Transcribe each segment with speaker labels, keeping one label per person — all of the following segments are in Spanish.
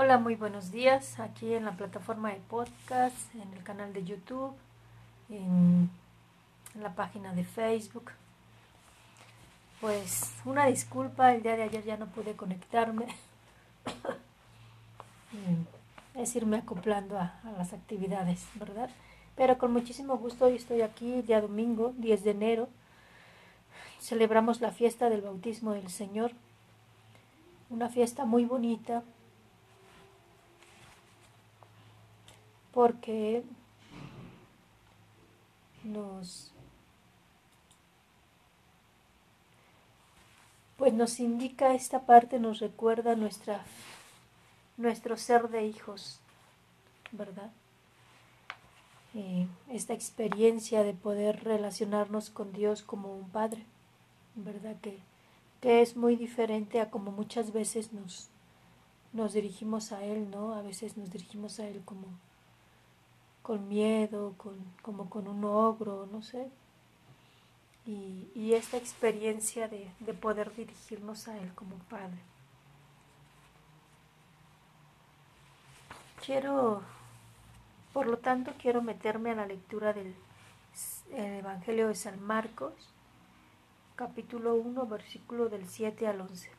Speaker 1: Hola, muy buenos días. Aquí en la plataforma de podcast, en el canal de YouTube, en la página de Facebook. Pues una disculpa, el día de ayer ya no pude conectarme. es irme acoplando a, las actividades, ¿verdad? Pero con muchísimo gusto hoy estoy aquí, día domingo, 10 de enero. Celebramos la fiesta del bautismo del Señor. Una fiesta muy bonita, porque nos pues nos indica esta parte, nos recuerda nuestra nuestro ser de hijos, ¿verdad? Esta experiencia de poder relacionarnos con Dios como un padre, ¿verdad? Que, que es muy diferente a como muchas veces nos, nos dirigimos a Él, ¿no? A veces nos dirigimos a Él como con miedo, con, como con un ogro, no sé. Y, y esta experiencia de, de poder dirigirnos a Él como Padre. Quiero, por lo tanto, quiero meterme a la lectura del Evangelio de San Marcos, capítulo 1, versículo del 7 al 11.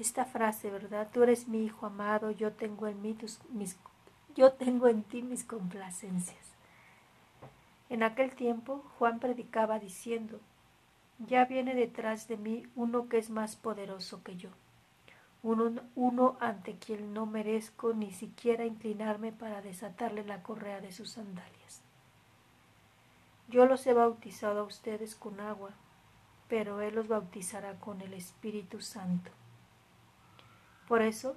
Speaker 1: Esta frase, ¿verdad? Tú eres mi hijo amado, yo tengo en mí tus, mis yo tengo en ti mis complacencias. En aquel tiempo Juan predicaba diciendo, ya viene detrás de mí uno que es más poderoso que yo, uno, uno ante quien no merezco ni siquiera inclinarme para desatarle la correa de sus sandalias. Yo los he bautizado a ustedes con agua, pero Él los bautizará con el Espíritu Santo. Por eso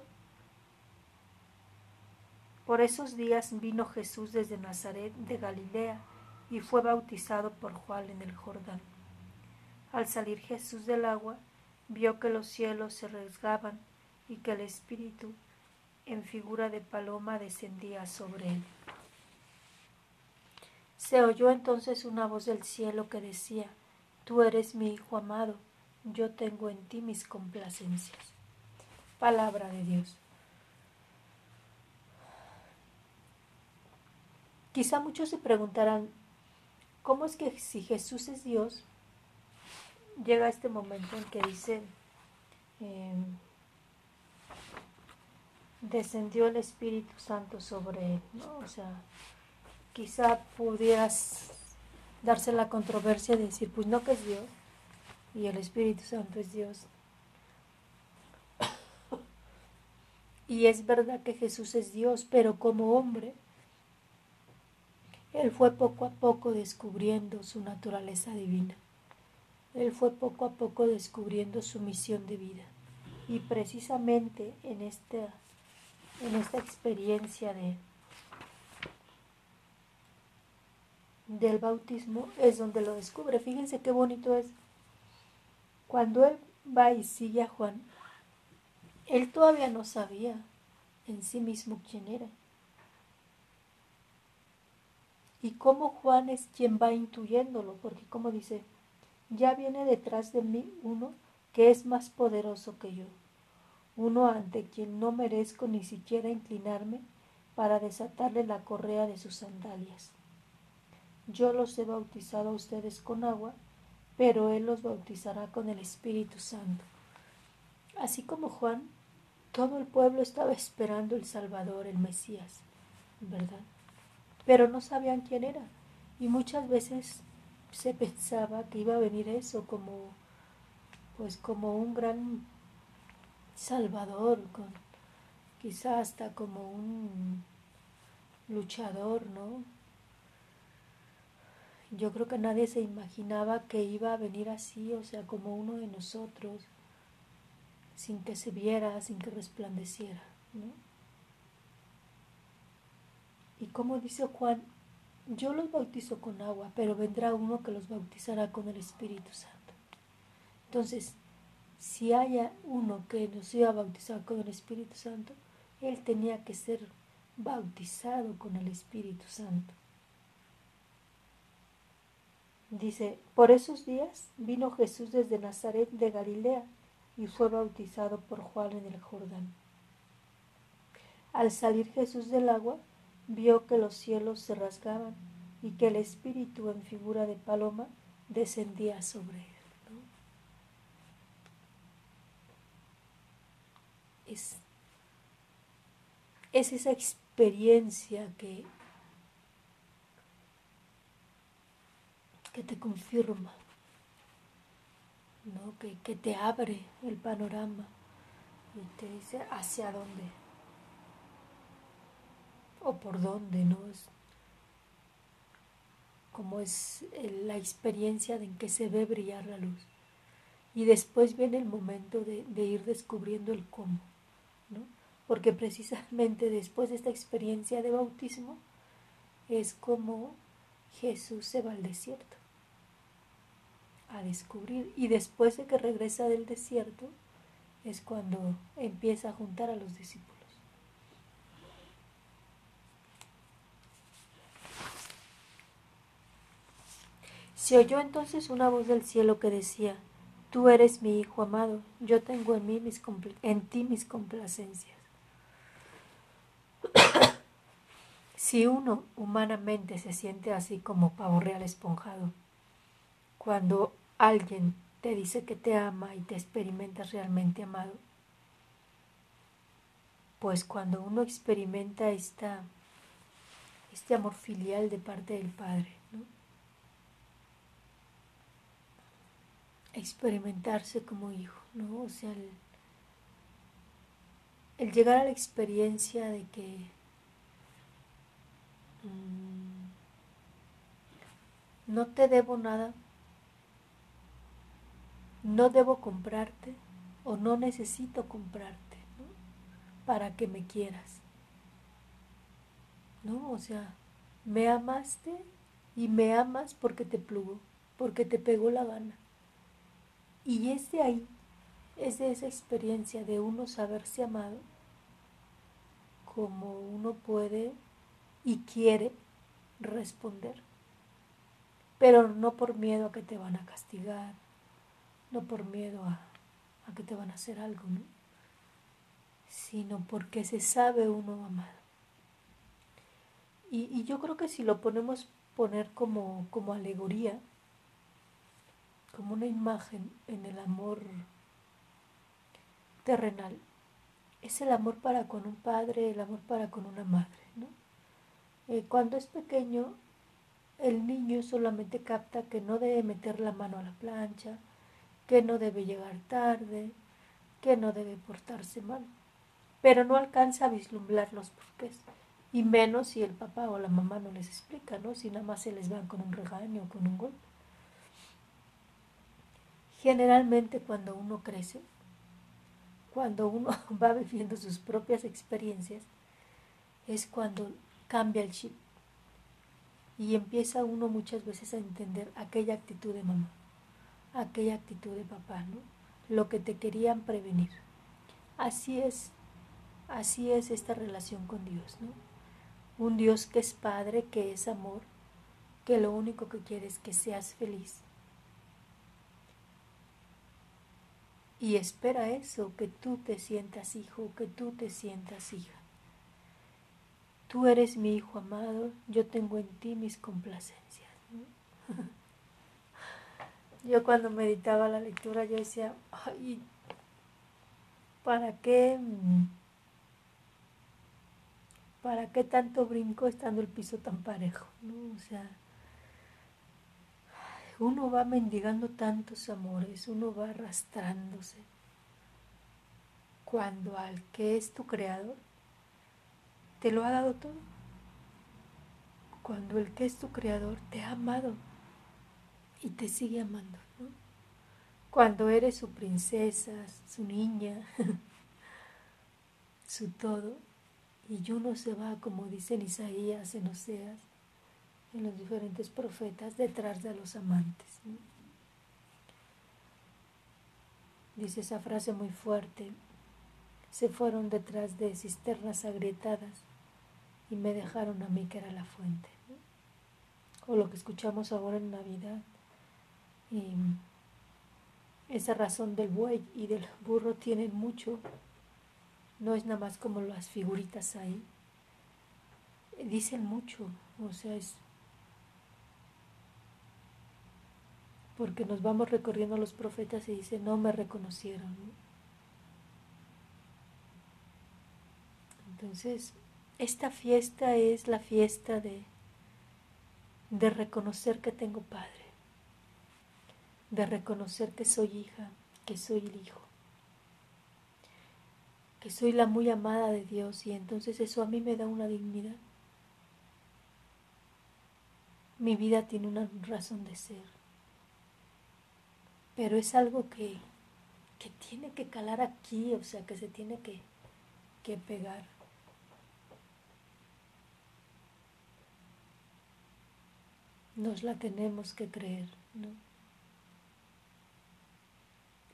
Speaker 1: por esos días vino Jesús desde Nazaret de Galilea y fue bautizado por Juan en el Jordán. Al salir Jesús del agua, vio que los cielos se rasgaban y que el Espíritu, en figura de paloma, descendía sobre él. Se oyó entonces una voz del cielo que decía, Tú eres mi Hijo amado, yo tengo en ti mis complacencias. Palabra de Dios. Quizá muchos se preguntarán, ¿cómo es que si Jesús es Dios, llega este momento en que dice, eh, descendió el Espíritu Santo sobre él? ¿no? O sea, quizá pudieras darse la controversia de decir, pues no que es Dios, y el Espíritu Santo es Dios. y es verdad que Jesús es Dios, pero como hombre, él fue poco a poco descubriendo su naturaleza divina. Él fue poco a poco descubriendo su misión de vida. Y precisamente en esta, en esta experiencia de, del bautismo es donde lo descubre. Fíjense qué bonito es. Cuando él va y sigue a Juan, él todavía no sabía en sí mismo quién era y cómo Juan es quien va intuyéndolo, porque como dice, ya viene detrás de mí uno que es más poderoso que yo, uno ante quien no merezco ni siquiera inclinarme para desatarle la correa de sus sandalias. Yo los he bautizado a ustedes con agua, pero Él los bautizará con el Espíritu Santo. Así como Juan, todo el pueblo estaba esperando el Salvador, el Mesías, ¿verdad? Pero no sabían quién era. Y muchas veces se pensaba que iba a venir eso como pues como un gran salvador, con, quizá hasta como un luchador, ¿no? Yo creo que nadie se imaginaba que iba a venir así, o sea, como uno de nosotros, sin que se viera, sin que resplandeciera, ¿no? Y como dice Juan, yo los bautizo con agua, pero vendrá uno que los bautizará con el Espíritu Santo. Entonces, si haya uno que nos iba a bautizar con el Espíritu Santo, él tenía que ser bautizado con el Espíritu Santo. Dice, por esos días vino Jesús desde Nazaret de Galilea y fue bautizado por Juan en el Jordán. Al salir Jesús del agua, vio que los cielos se rasgaban y que el Espíritu en figura de paloma descendía sobre él. Es, es esa experiencia que, que te confirma, ¿no? que, que te abre el panorama y te dice hacia dónde o por dónde, ¿no? Es como es la experiencia en que se ve brillar la luz. Y después viene el momento de, de ir descubriendo el cómo, ¿no? Porque precisamente después de esta experiencia de bautismo es como Jesús se va al desierto a descubrir. Y después de que regresa del desierto es cuando empieza a juntar a los discípulos. Se oyó entonces una voz del cielo que decía, Tú eres mi Hijo amado, yo tengo en, mí mis en ti mis complacencias. si uno humanamente se siente así como pavo real esponjado, cuando alguien te dice que te ama y te experimentas realmente amado, pues cuando uno experimenta esta, este amor filial de parte del Padre, experimentarse como hijo, ¿no? O sea, el, llegar a la experiencia de que mm, no te debo nada, no debo comprarte o no necesito comprarte ¿no? para que me quieras. ¿No? O sea, me amaste y me amas porque te plugó, porque te pegó la gana. Y es de ahí, es de esa experiencia de uno saberse amado, como uno puede y quiere responder. Pero no por miedo a que te van a castigar, no por miedo a, que te van a hacer algo, ¿no? sino porque se sabe uno amado. Y, y yo creo que si lo ponemos poner como, como alegoría, como una imagen en el amor terrenal. Es el amor para con un padre, el amor para con una madre. ¿no? Eh, cuando es pequeño, el niño solamente capta que no debe meter la mano a la plancha, que no debe llegar tarde, que no debe portarse mal, pero no alcanza a vislumbrar los porqués, y menos si el papá o la mamá no les explica, ¿no? si nada más se les van con un regaño o con un golpe. Generalmente cuando uno crece, cuando uno va viviendo sus propias experiencias, es cuando cambia el chip y empieza uno muchas veces a entender aquella actitud de mamá, aquella actitud de papá, ¿no? Lo que te querían prevenir. Así es, así es esta relación con Dios, ¿no? Un Dios que es Padre, que es amor, que lo único que quiere es que seas feliz Y espera eso, que tú te sientas hijo, que tú te sientas hija. Tú eres mi hijo amado, yo tengo en ti mis complacencias. yo cuando meditaba la lectura, yo decía, ay, ¿para qué? ¿Para qué tanto brinco estando el piso tan parejo? ¿no? O sea, uno va mendigando tantos amores, uno va arrastrándose, cuando al que es tu creador te lo ha dado todo. Cuando el que es tu creador te ha amado y te sigue amando. Cuando eres su princesa, su niña, su todo, y uno se va, como dicen Isaías en Oseas, en los diferentes profetas detrás de los amantes. Dice esa frase muy fuerte, se fueron detrás de cisternas agrietadas y me dejaron a mí que era la fuente. O lo que escuchamos ahora en Navidad. Y esa razón del buey y del burro tienen mucho no es nada más como las figuritas ahí. Dicen mucho, o sea, es porque nos vamos recorriendo los profetas y dice, no me reconocieron. Entonces, esta fiesta es la fiesta de, de reconocer que tengo padre, de reconocer que soy hija, que soy el hijo, que soy la muy amada de Dios y entonces eso a mí me da una dignidad. Mi vida tiene una razón de ser, pero es algo que, que tiene que calar aquí, o sea, que se tiene que, que pegar. Nos la tenemos que creer, ¿no?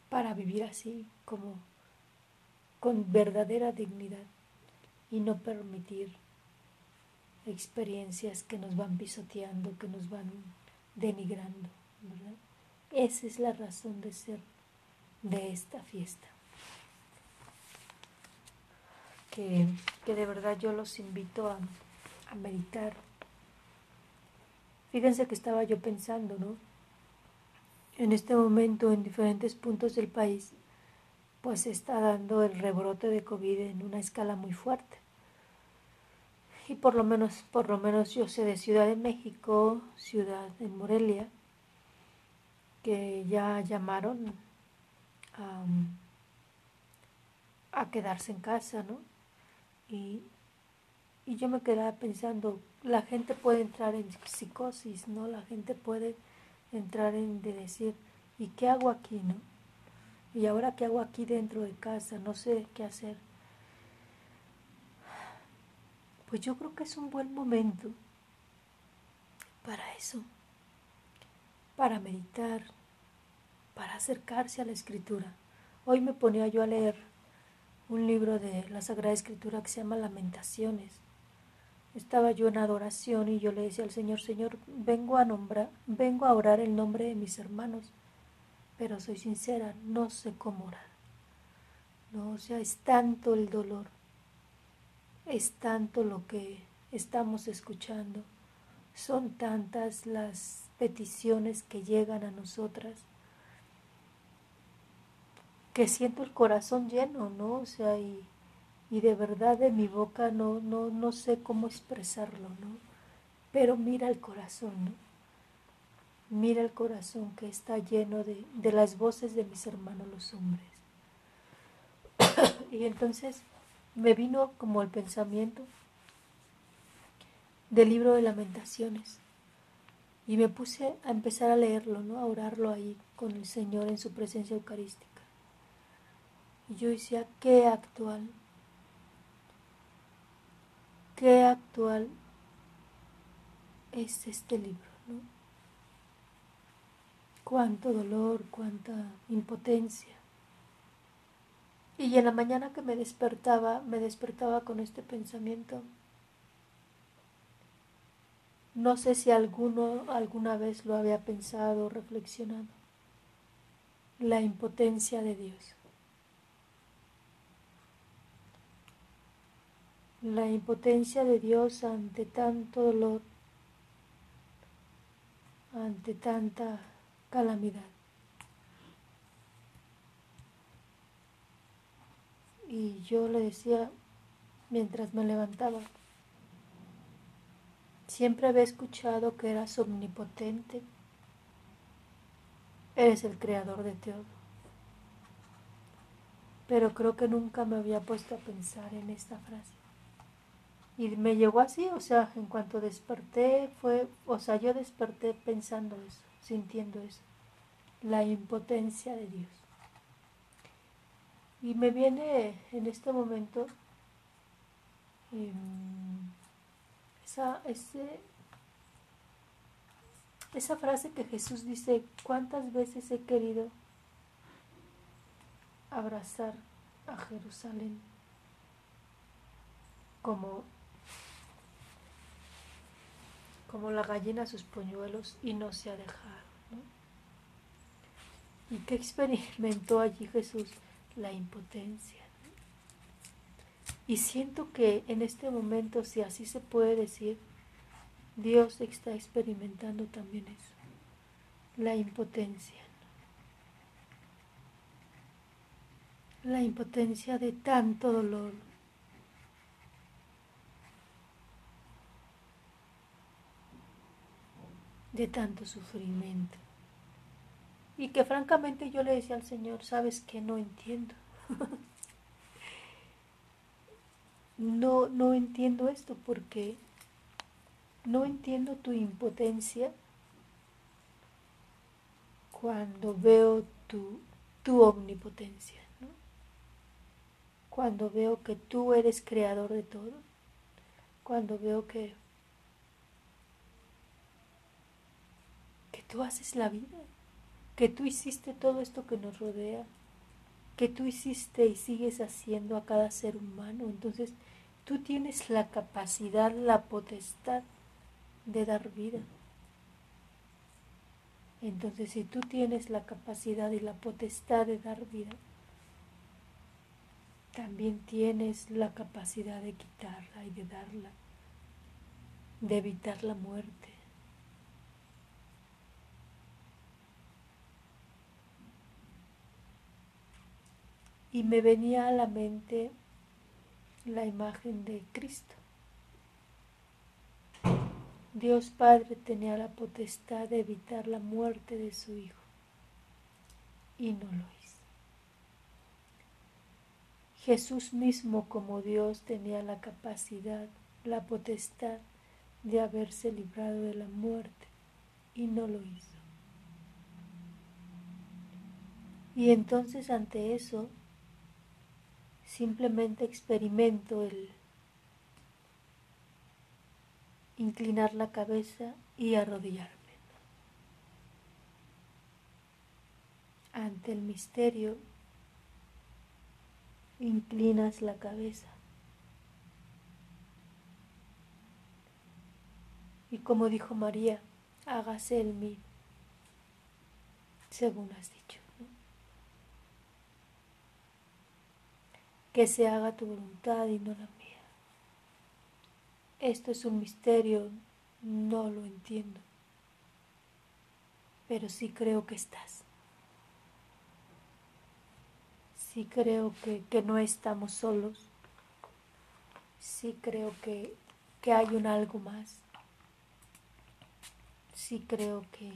Speaker 1: Para vivir así, como con verdadera dignidad y no permitir experiencias que nos van pisoteando, que nos van denigrando, ¿verdad? Esa es la razón de ser de esta fiesta. Que, que de verdad yo los invito a, a meditar Fíjense que estaba yo pensando, ¿no? En este momento, en diferentes puntos del país, pues está dando el rebrote de COVID en una escala muy fuerte. Y por lo menos, por lo menos yo sé de Ciudad de México, Ciudad de Morelia, que ya llamaron a, quedarse en casa, ¿no? Y, y yo me quedaba pensando, la gente puede entrar en psicosis, ¿no? La gente puede entrar en de decir, ¿y qué hago aquí, no? Y ahora qué hago aquí dentro de casa, no sé qué hacer. Pues yo creo que es un buen momento para eso, para meditar, para acercarse a la escritura. Hoy me ponía yo a leer un libro de la Sagrada Escritura que se llama Lamentaciones estaba yo en adoración y yo le decía al Señor, Señor, vengo a nombrar, vengo a orar el nombre de mis hermanos, pero soy sincera, no sé cómo orar. No, o sea, es tanto el dolor, es tanto lo que estamos escuchando, son tantas las peticiones que llegan a nosotras que siento el corazón lleno, ¿no? O sea, y y de verdad de mi boca no, no, no sé cómo expresarlo, ¿no? Pero mira el corazón, ¿no? Mira el corazón que está lleno de, de las voces de mis hermanos los hombres. y entonces me vino como el pensamiento del libro de lamentaciones. Y me puse a empezar a leerlo, ¿no? A orarlo ahí con el Señor en su presencia eucarística. Y yo decía, qué actual, qué actual es este libro, ¿no? Cuánto dolor, cuánta impotencia. Y en la mañana que me despertaba, me despertaba con este pensamiento. No sé si alguno alguna vez lo había pensado o reflexionado. La impotencia de Dios. la impotencia de Dios ante tanto dolor, ante tanta calamidad. Y yo le decía mientras me levantaba, siempre había escuchado que eras omnipotente, eres el creador de todo. Pero creo que nunca me había puesto a pensar en esta frase. Y me llegó así, o sea, en cuanto desperté, fue, o sea, yo desperté pensando eso, sintiendo eso, la impotencia de Dios. Y me viene en este momento em, esa, esa frase que Jesús dice, ¿cuántas veces he querido abrazar a Jerusalén como como la gallina sus polluelos y no se ha dejado. ¿Y qué experimentó allí Jesús? La impotencia. Y siento que en este momento, si así se puede decir, Dios está experimentando también eso, la impotencia. La impotencia de tanto dolor, de tanto sufrimiento. Y que francamente yo le decía al Señor, sabes que no entiendo. no, no entiendo esto porque no entiendo tu impotencia cuando veo tu, tu omnipotencia, cuando veo que tú eres creador de todo, cuando veo que, que tú haces la vida, que tú hiciste todo esto que nos rodea, que tú hiciste y sigues haciendo a cada ser humano. Entonces, tú tienes la capacidad, la potestad de dar vida. Entonces, si tú tienes la capacidad y la potestad de dar vida, también tienes la capacidad de quitarla y de darla, de evitar la muerte. Y me venía a la mente la imagen de Cristo. Dios Padre tenía la potestad de evitar la muerte de su Hijo y no lo hizo. Jesús mismo como Dios tenía la capacidad, la potestad de haberse librado de la muerte y no lo hizo. Y entonces ante eso simplemente experimento el inclinar la cabeza y arrodillarme. Ante el misterio, inclinas la cabeza. Y como dijo María, hágase el mí, según has dicho. Que se haga tu voluntad y no la mía. Esto es un misterio, no lo entiendo, pero sí creo que estás. Sí creo que, no estamos solos. Sí creo que, que hay un algo más. Sí creo que,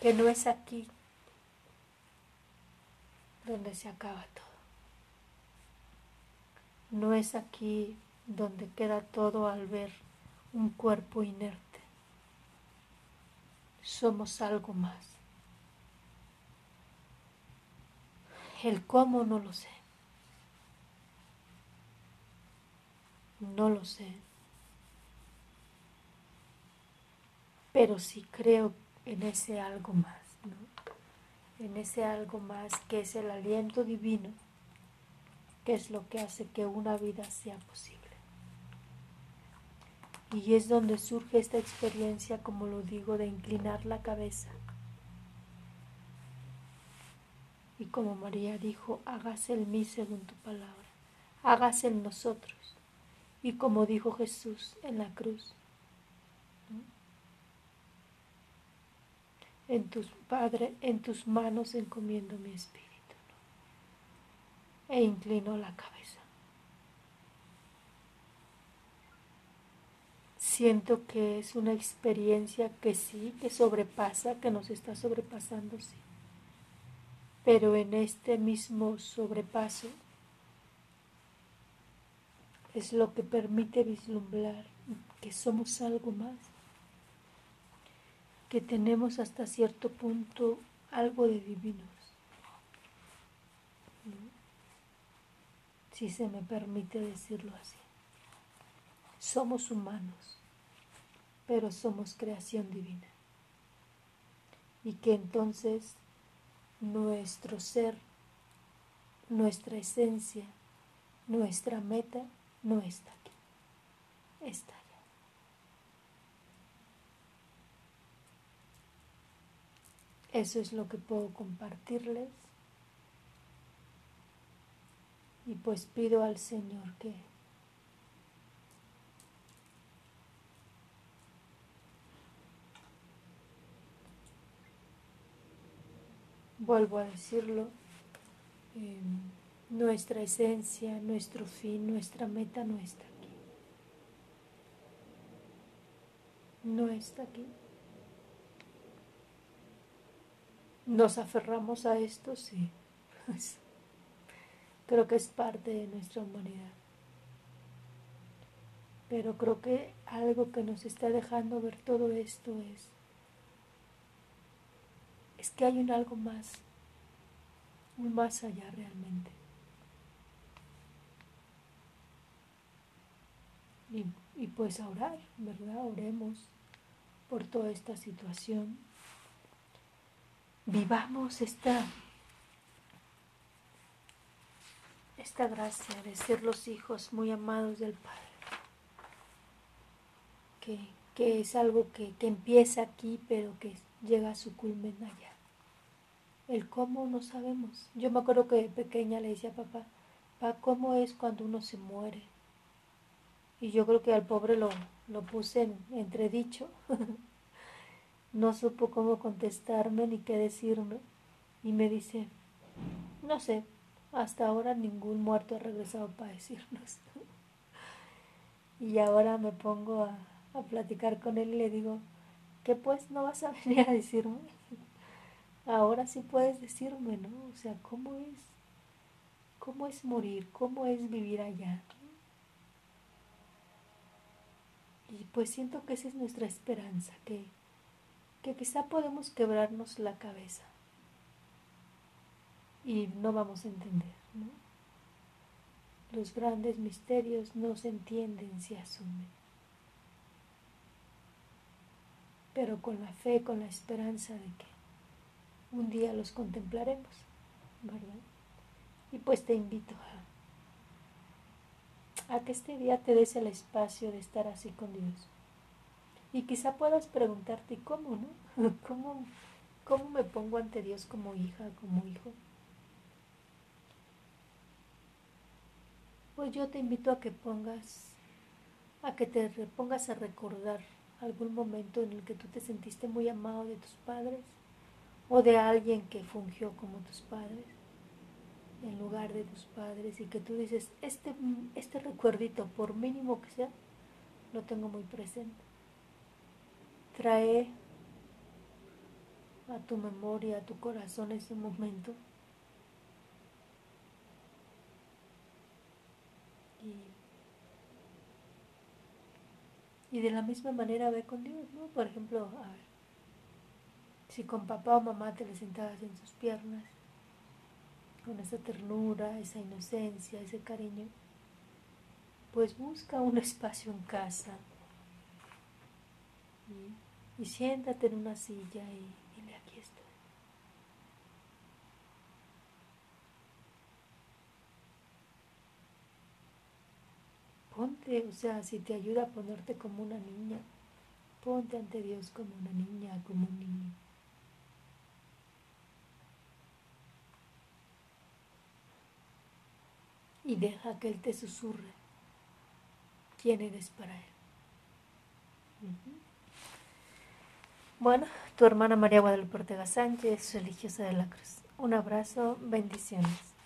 Speaker 1: que no es aquí donde se acaba todo. No es aquí donde queda todo al ver un cuerpo inerte. Somos algo más. El cómo no lo sé. No lo sé. Pero sí creo en ese algo más. En ese algo más que es el aliento divino, que es lo que hace que una vida sea posible. Y es donde surge esta experiencia, como lo digo, de inclinar la cabeza. Y como María dijo, hágase el mí según tu palabra, hágase en nosotros. Y como dijo Jesús en la cruz, en tus en tus manos encomiendo mi espíritu. E inclinó la cabeza. siento que es una experiencia que sí, que sobrepasa, que nos está sobrepasando, sí. Pero en este mismo sobrepaso es lo que permite vislumbrar que somos algo más, que tenemos hasta cierto punto algo de divinos. Si se me permite decirlo así. Somos humanos pero somos creación divina. Y que entonces nuestro ser, nuestra esencia, nuestra meta no está aquí, está allá. Eso es lo que puedo compartirles. Y pues pido al Señor que vuelvo a decirlo, em, nuestra esencia, nuestro fin, nuestra meta no está aquí. No está aquí. Nos aferramos a esto, sí. creo que es parte de nuestra humanidad. Pero creo que algo que nos está dejando ver todo esto es es que hay un algo más, un más allá realmente. Y, y pues orar, ¿verdad? Oremos por toda esta situación. Vivamos esta, esta gracia de ser los hijos muy amados del Padre. Que, que es algo que, que empieza aquí, pero que llega a su culmen allá. El cómo no sabemos. Yo me acuerdo que pequeña le decía a papá, papá, ¿cómo es cuando uno se muere? Y yo creo que al pobre lo, lo puse en entredicho. no supo cómo contestarme ni qué decirme. Y me dice, no sé, hasta ahora ningún muerto ha regresado para decirnos. y ahora me pongo a, a platicar con él y le digo, que pues no vas a venir a decirme. Ahora sí puedes decirme, ¿no? O sea, ¿cómo es? ¿Cómo es morir? ¿Cómo es vivir allá? Y pues siento que esa es nuestra esperanza, que, que quizá podemos quebrarnos la cabeza y no vamos a entender, ¿no? Los grandes misterios no se entienden, se asumen. pero con la fe, con la esperanza de que un día los contemplaremos, ¿verdad? Y pues te invito a, a que este día te des el espacio de estar así con Dios. Y quizá puedas preguntarte, ¿cómo, no? ¿Cómo, ¿Cómo me pongo ante Dios como hija, como hijo? Pues yo te invito a que pongas, a que te pongas a recordar algún momento en el que tú te sentiste muy amado de tus padres o de alguien que fungió como tus padres en lugar de tus padres y que tú dices, este, este recuerdito, por mínimo que sea, lo tengo muy presente. Trae a tu memoria, a tu corazón ese momento Y de la misma manera ve con Dios, ¿no? Por ejemplo, si con papá o mamá te le sentabas en sus piernas, con esa ternura, esa inocencia, ese cariño, pues busca un espacio en casa y, siéntate en una silla y dile aquí estoy. ponte, o sea, si te ayuda a ponerte como una niña, ponte ante Dios como una niña, como un niño. Y deja que Él te susurre quién eres para Él. Bueno, tu hermana María Guadalupe Ortega Sánchez, religiosa de la Cruz. Un abrazo, bendiciones.